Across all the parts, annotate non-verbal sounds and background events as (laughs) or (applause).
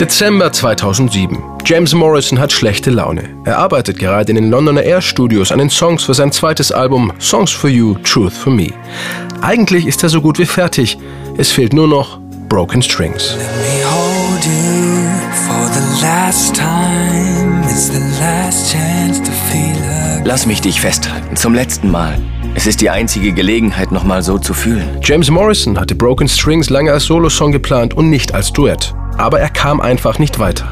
Dezember 2007. James Morrison hat schlechte Laune. Er arbeitet gerade in den Londoner Air Studios an den Songs für sein zweites Album Songs for You, Truth for Me. Eigentlich ist er so gut wie fertig. Es fehlt nur noch Broken Strings. Lass mich dich festhalten, zum letzten Mal. Es ist die einzige Gelegenheit, nochmal so zu fühlen. James Morrison hatte Broken Strings lange als Solosong geplant und nicht als Duett aber er kam einfach nicht weiter.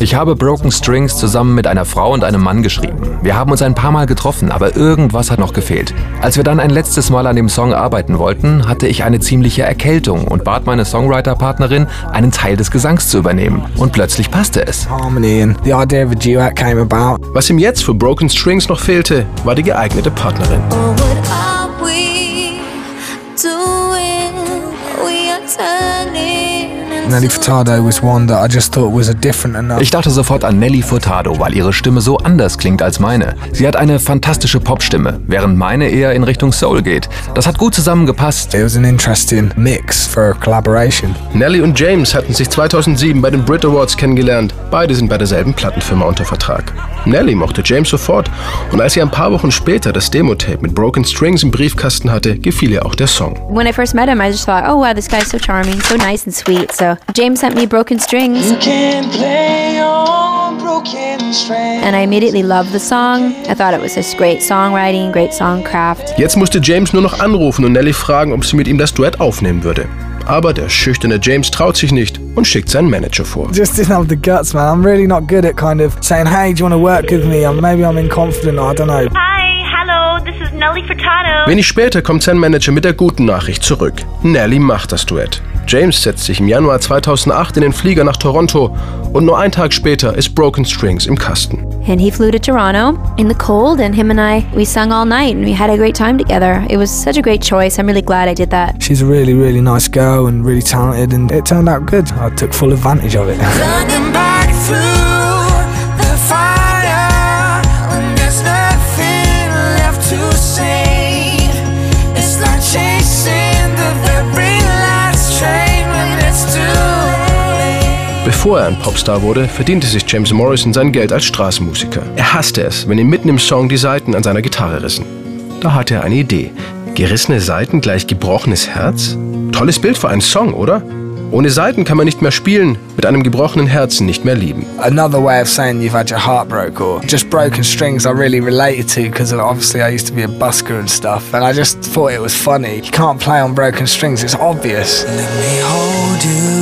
Ich habe Broken Strings zusammen mit einer Frau und einem Mann geschrieben. Wir haben uns ein paar Mal getroffen, aber irgendwas hat noch gefehlt. Als wir dann ein letztes Mal an dem Song arbeiten wollten, hatte ich eine ziemliche Erkältung und bat meine Songwriter-Partnerin, einen Teil des Gesangs zu übernehmen. Und plötzlich passte es. Was ihm jetzt für Broken Strings noch fehlte, war die geeignete Partnerin. Oh, Nelly Furtado was one that I just thought was a different enough. Ich dachte sofort an Nelly Furtado, weil ihre Stimme so anders klingt als meine. Sie hat eine fantastische Popstimme, während meine eher in Richtung Soul geht. Das hat gut zusammengepasst. It was an interesting mix for a collaboration. Nelly und James hatten sich 2007 bei den Brit Awards kennengelernt. Beide sind bei derselben Plattenfirma unter Vertrag. Nelly mochte James sofort und als sie ein paar Wochen später das Demo-Tape mit Broken Strings im Briefkasten hatte, gefiel ihr auch der Song. When I first met him, I just thought, oh wow, this guy's so charming, so nice and sweet. So James sent me Broken Strings. And I immediately loved the song. I thought it was just great songwriting, great songcraft. Jetzt musste James nur noch anrufen und Nelly fragen, ob sie mit ihm das Duett aufnehmen würde. Aber der schüchterne James traut sich nicht und schickt seinen Manager vor. Just didn't have the guts, man. I'm really not good at kind of saying, hey, do you want to work with me? Maybe I'm inconfident, I don't know. Hi, hello, this is Nelly Furtado. Wenig später kommt sein Manager mit der guten Nachricht zurück. Nelly macht das Duett. James setzt sich im Januar 2008 in den Flieger nach Toronto und nur einen Tag später ist Broken Strings im Kasten. And he flew to Toronto in the cold and him and I we sung all night and we had a great time together. It was such a great choice. I'm really glad I did that. She's a really really nice girl and really talented and it turned out good. I took full advantage of it. (laughs) Bevor er ein Popstar wurde, verdiente sich James Morrison sein Geld als Straßenmusiker. Er hasste es, wenn ihm mitten im Song die Saiten an seiner Gitarre rissen. Da hatte er eine Idee. Gerissene Saiten gleich gebrochenes Herz? Tolles Bild für einen Song, oder? Ohne Saiten kann man nicht mehr spielen, mit einem gebrochenen Herzen nicht mehr lieben. Another way of saying you've had your heart broke or just broken strings I really related to because obviously I used to be a busker and stuff and I just thought it was funny. You can't play on broken strings, it's obvious. Let me hold you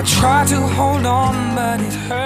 I try to hold on, but it hurts.